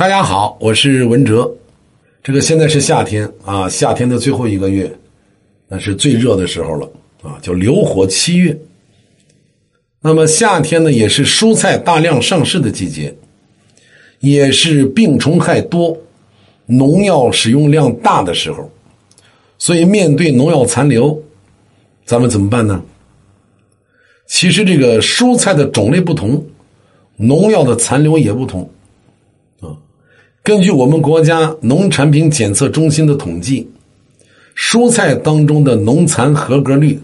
大家好，我是文哲。这个现在是夏天啊，夏天的最后一个月，那是最热的时候了啊，叫流火七月。那么夏天呢，也是蔬菜大量上市的季节，也是病虫害多、农药使用量大的时候。所以，面对农药残留，咱们怎么办呢？其实，这个蔬菜的种类不同，农药的残留也不同。根据我们国家农产品检测中心的统计，蔬菜当中的农残合格率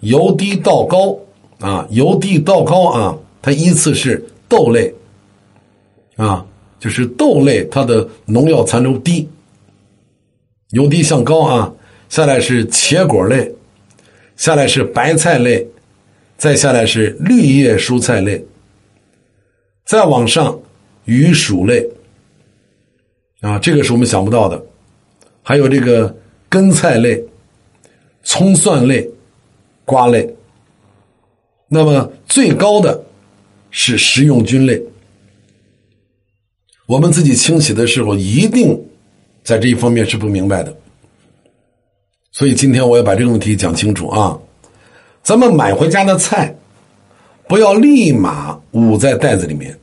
由低到高啊，由低到高啊，它依次是豆类啊，就是豆类它的农药残留低，由低向高啊，下来是茄果类，下来是白菜类，再下来是绿叶蔬菜类，再往上鱼薯类。啊，这个是我们想不到的，还有这个根菜类、葱蒜类、瓜类。那么最高的是食用菌类。我们自己清洗的时候，一定在这一方面是不明白的。所以今天我要把这个问题讲清楚啊！咱们买回家的菜，不要立马捂在袋子里面。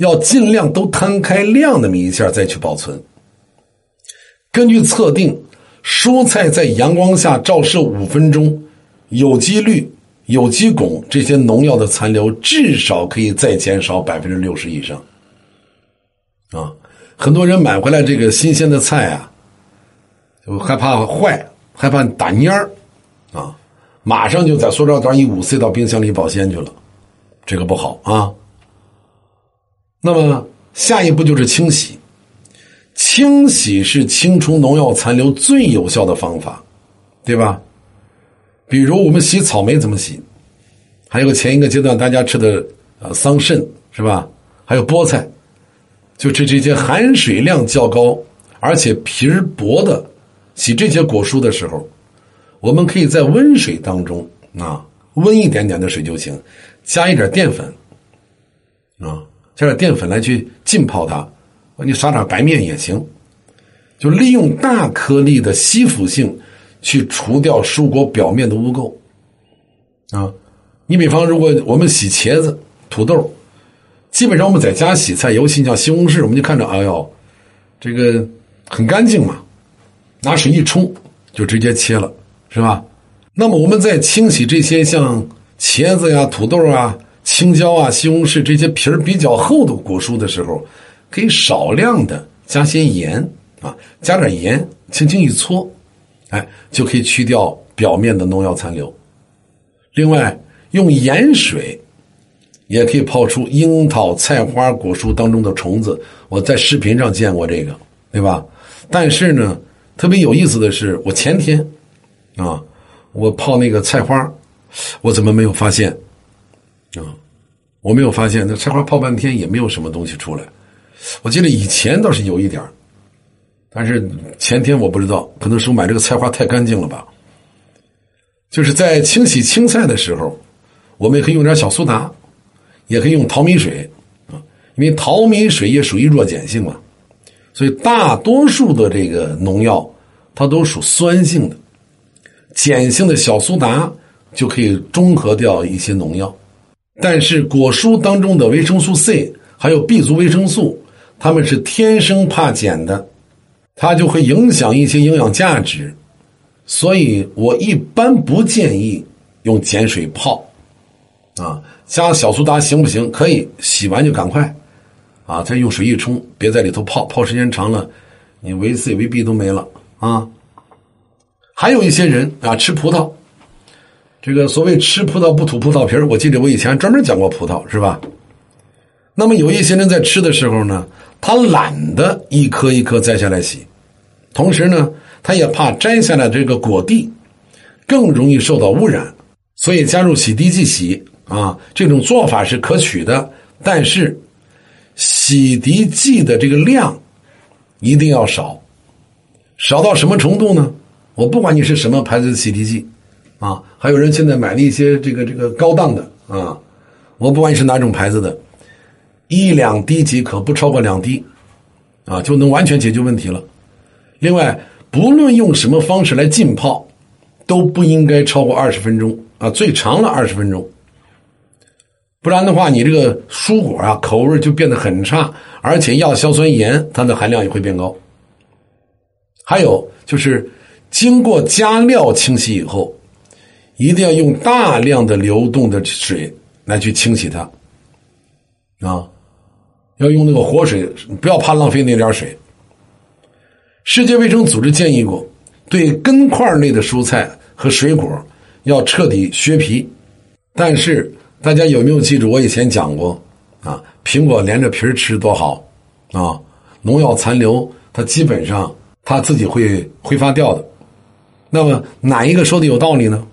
要尽量都摊开晾那么一下再去保存。根据测定，蔬菜在阳光下照射五分钟，有机氯、有机汞这些农药的残留至少可以再减少百分之六十以上。啊，很多人买回来这个新鲜的菜啊，就害怕坏，害怕打蔫儿，啊，马上就在塑料袋一捂塞到冰箱里保鲜去了，这个不好啊。那么下一步就是清洗，清洗是清除农药残留最有效的方法，对吧？比如我们洗草莓怎么洗？还有个前一个阶段大家吃的呃桑葚是吧？还有菠菜，就这这些含水量较高而且皮儿薄的，洗这些果蔬的时候，我们可以在温水当中啊，温一点点的水就行，加一点淀粉啊。加点淀粉来去浸泡它，你撒点白面也行，就利用大颗粒的吸附性去除掉蔬果表面的污垢啊。你比方，如果我们洗茄子、土豆，基本上我们在家洗菜，尤其像西红柿，我们就看着，哎呦，这个很干净嘛，拿水一冲就直接切了，是吧？那么我们在清洗这些像茄子呀、土豆啊。青椒啊、西红柿这些皮儿比较厚的果蔬的时候，可以少量的加些盐啊，加点盐，轻轻一搓，哎，就可以去掉表面的农药残留。另外，用盐水也可以泡出樱桃、菜花果蔬当中的虫子。我在视频上见过这个，对吧？但是呢，特别有意思的是，我前天啊，我泡那个菜花，我怎么没有发现？啊，我没有发现那菜花泡半天也没有什么东西出来。我记得以前倒是有一点但是前天我不知道，可能是我买这个菜花太干净了吧。就是在清洗青菜的时候，我们也可以用点小苏打，也可以用淘米水啊，因为淘米水也属于弱碱性嘛，所以大多数的这个农药它都属酸性的，碱性的小苏打就可以中和掉一些农药。但是果蔬当中的维生素 C 还有 B 族维生素，它们是天生怕碱的，它就会影响一些营养价值，所以我一般不建议用碱水泡，啊，加小苏打行不行？可以，洗完就赶快，啊，再用水一冲，别在里头泡，泡时间长了，你维 C 维 B 都没了啊。还有一些人啊，吃葡萄。这个所谓吃葡萄不吐葡萄皮儿，我记得我以前专门讲过葡萄，是吧？那么有一些人在吃的时候呢，他懒得一颗一颗摘下来洗，同时呢，他也怕摘下来这个果蒂更容易受到污染，所以加入洗涤剂洗啊，这种做法是可取的，但是洗涤剂的这个量一定要少，少到什么程度呢？我不管你是什么牌子的洗涤剂。啊，还有人现在买了一些这个这个高档的啊，我不管你是哪种牌子的，一两滴即可，不超过两滴，啊，就能完全解决问题了。另外，不论用什么方式来浸泡，都不应该超过二十分钟啊，最长了二十分钟。不然的话，你这个蔬果啊，口味就变得很差，而且亚硝酸盐它的含量也会变高。还有就是，经过加料清洗以后，一定要用大量的流动的水来去清洗它，啊，要用那个活水，不要怕浪费那点水。世界卫生组织建议过，对根块类的蔬菜和水果要彻底削皮，但是。大家有没有记住我以前讲过啊？苹果连着皮吃多好啊！农药残留它基本上它自己会挥发掉的。那么哪一个说的有道理呢？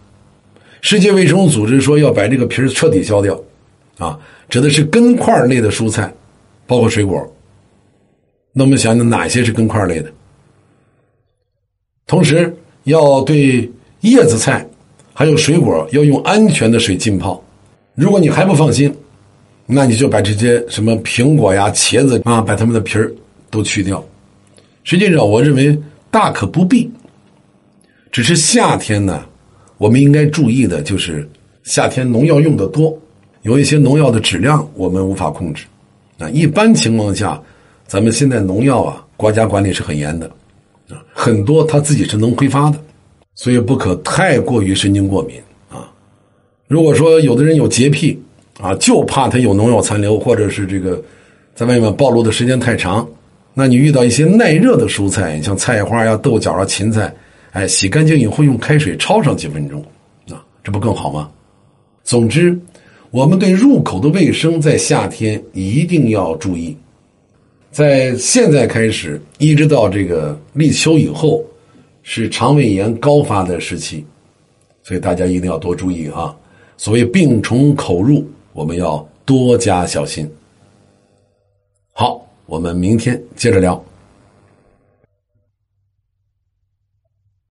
世界卫生组织说要把这个皮彻底削掉啊，指的是根块类的蔬菜，包括水果。那我们想想哪些是根块类的？同时要对叶子菜还有水果要用安全的水浸泡。如果你还不放心，那你就把这些什么苹果呀、茄子啊，把它们的皮儿都去掉。实际上，我认为大可不必。只是夏天呢，我们应该注意的就是夏天农药用的多，有一些农药的质量我们无法控制。啊，一般情况下，咱们现在农药啊，国家管理是很严的，啊，很多它自己是能挥发的，所以不可太过于神经过敏啊。如果说有的人有洁癖啊，就怕他有农药残留，或者是这个在外面暴露的时间太长，那你遇到一些耐热的蔬菜，像菜花呀、豆角啊、芹菜，哎，洗干净以后用开水焯上几分钟，啊，这不更好吗？总之，我们对入口的卫生在夏天一定要注意。在现在开始一直到这个立秋以后，是肠胃炎高发的时期，所以大家一定要多注意啊。所谓病从口入，我们要多加小心。好，我们明天接着聊。